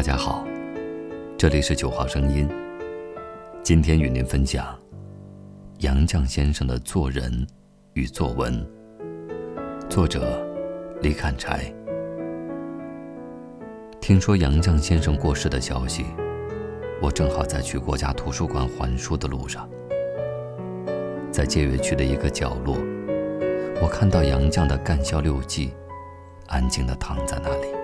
大家好，这里是九号声音。今天与您分享杨绛先生的做人与作文。作者李砍柴。听说杨绛先生过世的消息，我正好在去国家图书馆还书的路上，在借阅区的一个角落，我看到杨绛的《干校六记》，安静地躺在那里。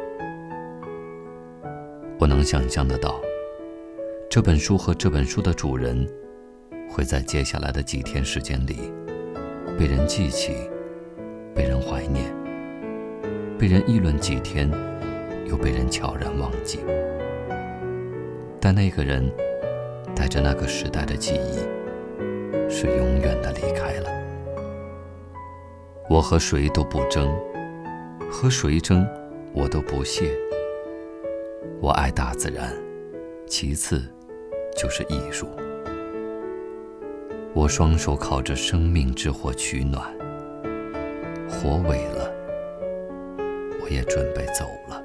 我能想象得到，这本书和这本书的主人，会在接下来的几天时间里，被人记起，被人怀念，被人议论几天，又被人悄然忘记。但那个人，带着那个时代的记忆，是永远的离开了。我和谁都不争，和谁争，我都不屑。我爱大自然，其次就是艺术。我双手靠着生命之火取暖，火萎了，我也准备走了。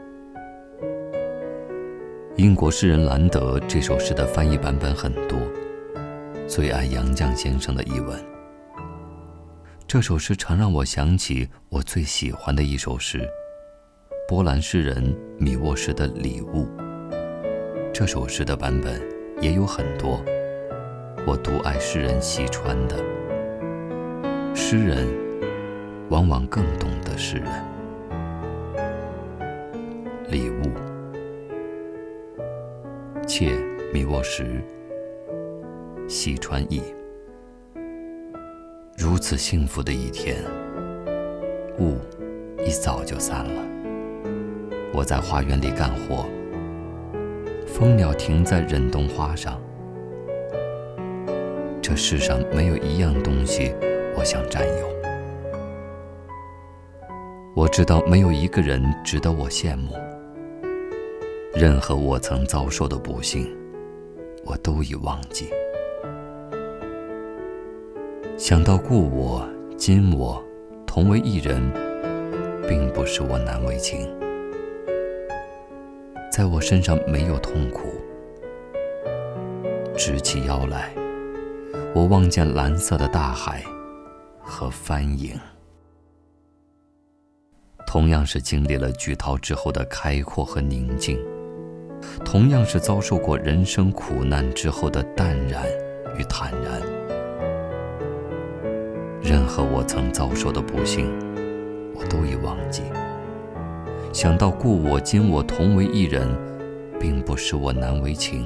英国诗人兰德这首诗的翻译版本很多，最爱杨绛先生的译文。这首诗常让我想起我最喜欢的一首诗。波兰诗人米沃什的礼物。这首诗的版本也有很多，我独爱诗人西川的。诗人往往更懂得诗人。礼物，切米沃什，西川译。如此幸福的一天，雾一早就散了。我在花园里干活，蜂鸟停在忍冬花上。这世上没有一样东西我想占有。我知道没有一个人值得我羡慕。任何我曾遭受的不幸，我都已忘记。想到故我、今我同为一人，并不是我难为情。在我身上没有痛苦。直起腰来，我望见蓝色的大海和帆影。同样是经历了巨涛之后的开阔和宁静，同样是遭受过人生苦难之后的淡然与坦然。任何我曾遭受的不幸，我都已忘记。想到故我今我同为一人，并不使我难为情。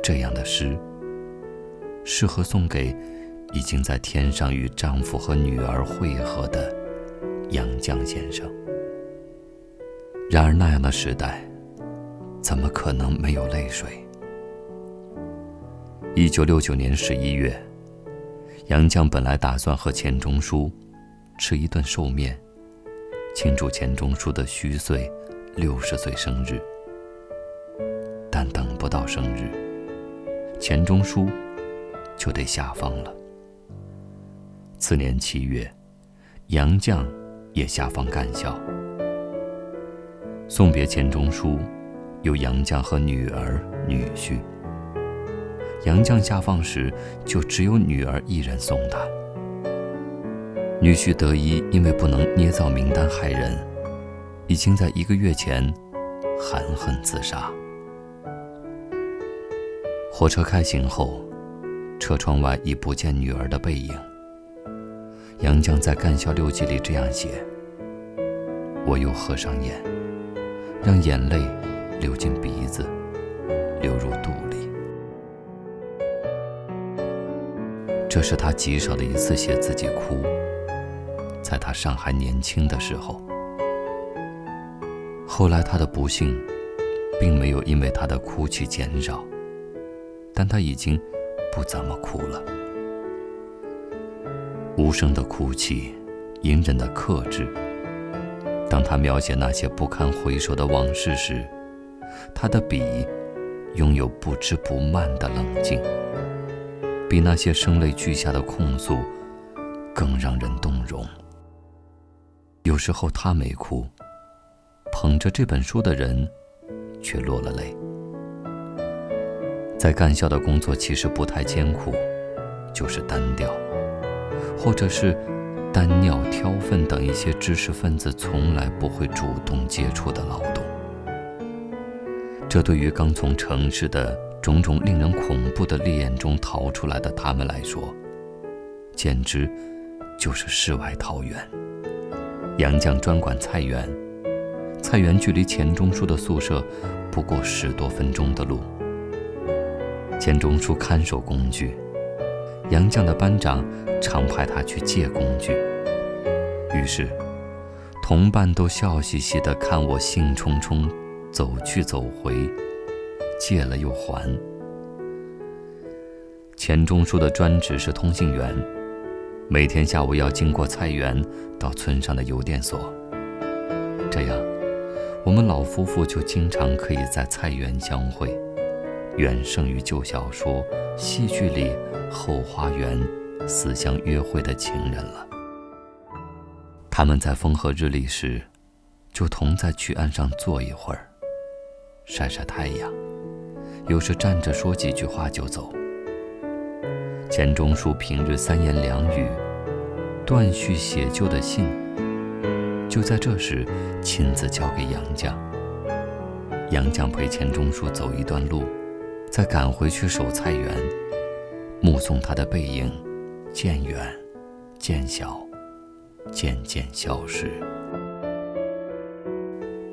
这样的诗，适合送给已经在天上与丈夫和女儿会合的杨绛先生。然而那样的时代，怎么可能没有泪水？一九六九年十一月，杨绛本来打算和钱钟书吃一顿寿面。庆祝钱钟书的虚岁六十岁生日，但等不到生日，钱钟书就得下放了。次年七月，杨绛也下放干校。送别钱钟书，有杨绛和女儿、女婿。杨绛下放时，就只有女儿一人送他。女婿德一因为不能捏造名单害人，已经在一个月前含恨自杀。火车开行后，车窗外已不见女儿的背影。杨绛在《干校六记》里这样写：“我又合上眼，让眼泪流进鼻子，流入肚里。”这是他极少的一次写自己哭。在他尚还年轻的时候，后来他的不幸，并没有因为他的哭泣减少，但他已经不怎么哭了。无声的哭泣，隐忍的克制。当他描写那些不堪回首的往事时，他的笔拥有不知不慢的冷静，比那些声泪俱下的控诉更让人动容。有时候他没哭，捧着这本书的人却落了泪。在干校的工作其实不太艰苦，就是单调，或者是单尿、挑粪等一些知识分子从来不会主动接触的劳动。这对于刚从城市的种种令人恐怖的烈焰中逃出来的他们来说，简直就是世外桃源。杨绛专管菜园，菜园距离钱钟书的宿舍不过十多分钟的路。钱钟书看守工具，杨绛的班长常派他去借工具。于是，同伴都笑嘻嘻地看我兴冲冲走去走回，借了又还。钱钟书的专职是通信员。每天下午要经过菜园，到村上的邮电所。这样，我们老夫妇就经常可以在菜园相会，远胜于旧小说、戏剧里后花园死相约会的情人了。他们在风和日丽时，就同在曲岸上坐一会儿，晒晒太阳，有时站着说几句话就走。钱钟书平日三言两语断续写就的信，就在这时亲自交给杨绛。杨绛陪钱钟书走一段路，再赶回去守菜园，目送他的背影渐远渐小，渐渐消失。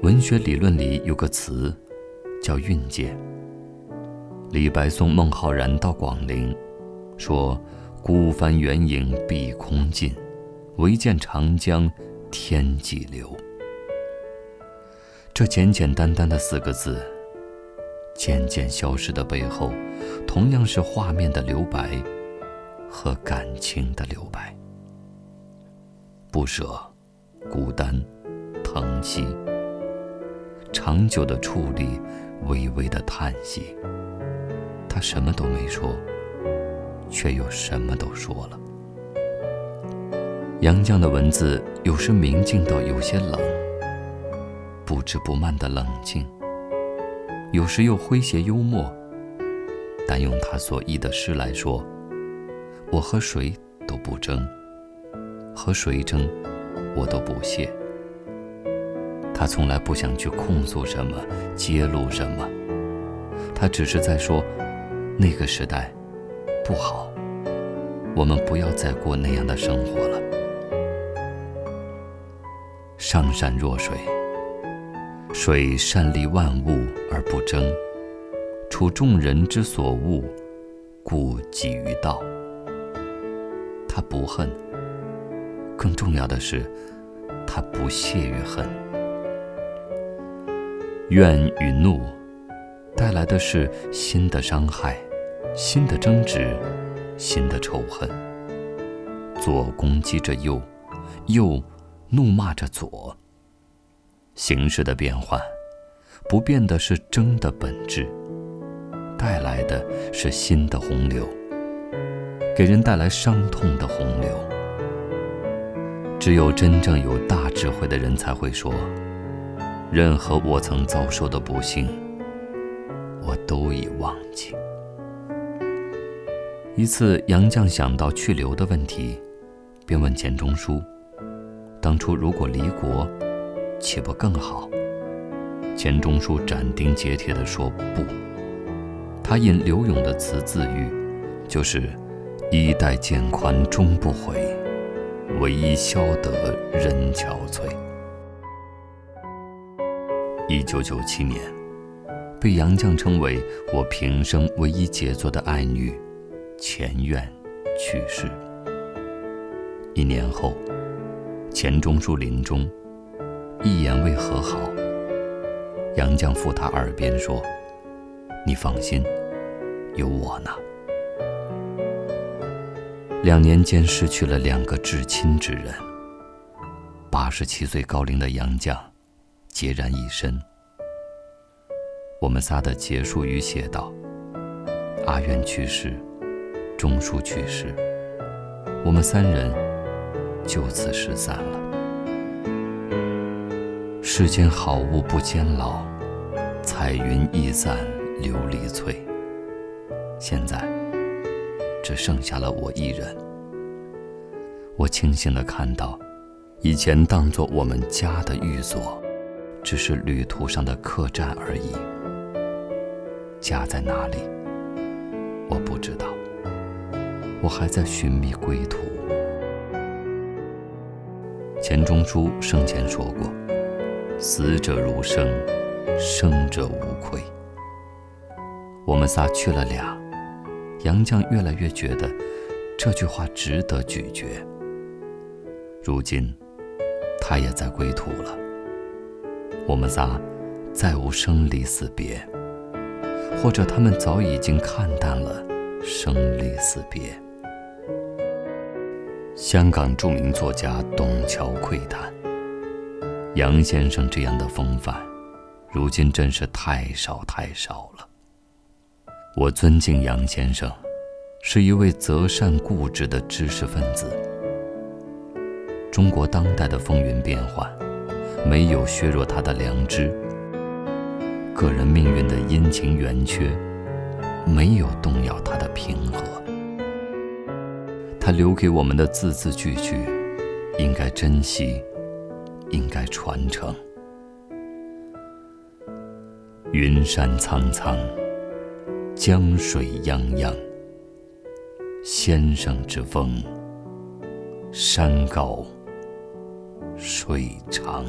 文学理论里有个词，叫韵界。李白送孟浩然到广陵。说：“孤帆远影碧空尽，唯见长江天际流。”这简简单单的四个字，渐渐消失的背后，同样是画面的留白和感情的留白。不舍、孤单、疼惜、长久的矗立、微微的叹息。他什么都没说。却又什么都说了。杨绛的文字有时明净到有些冷，不知不慢的冷静；有时又诙谐幽默。但用他所译的诗来说，我和谁都不争，和谁争，我都不屑。他从来不想去控诉什么，揭露什么，他只是在说，那个时代。不好，我们不要再过那样的生活了。上善若水，水善利万物而不争，处众人之所恶，故几于道。他不恨，更重要的是，他不屑于恨。怨与怒，带来的是新的伤害。新的争执，新的仇恨。左攻击着右，右怒骂着左。形势的变换，不变的是争的本质，带来的是新的洪流，给人带来伤痛的洪流。只有真正有大智慧的人才会说：任何我曾遭受的不幸，我都已忘记。一次，杨绛想到去留的问题，便问钱钟书：“当初如果离国，岂不更好？”钱钟书斩钉截铁地说：“不。”他引刘永的词自喻，就是“衣带渐宽终不悔，唯一消得人憔悴。”一九九七年，被杨绛称为我平生唯一杰作的爱女。钱院去世。一年后，钱钟书临终，一言未和好。杨绛附他耳边说：“你放心，有我呢。”两年间失去了两个至亲之人。八十七岁高龄的杨绛，孑然一身。我们仨的结束语写道：“阿苑去世。”钟书去世，我们三人就此失散了。世间好物不坚牢，彩云易散琉璃脆。现在只剩下了我一人。我清醒的看到，以前当做我们家的寓所，只是旅途上的客栈而已。家在哪里？我不知道。我还在寻觅归途。钱钟书生前说过：“死者如生，生者无愧。”我们仨去了俩，杨绛越来越觉得这句话值得咀嚼。如今，他也在归途了。我们仨再无生离死别，或者他们早已经看淡了生离死别。香港著名作家董桥喟叹：“杨先生这样的风范，如今真是太少太少了。”我尊敬杨先生，是一位择善固执的知识分子。中国当代的风云变幻，没有削弱他的良知；个人命运的阴晴圆缺，没有动摇他的平和。他留给我们的字字句句，应该珍惜，应该传承。云山苍苍，江水泱泱。先生之风，山高水长。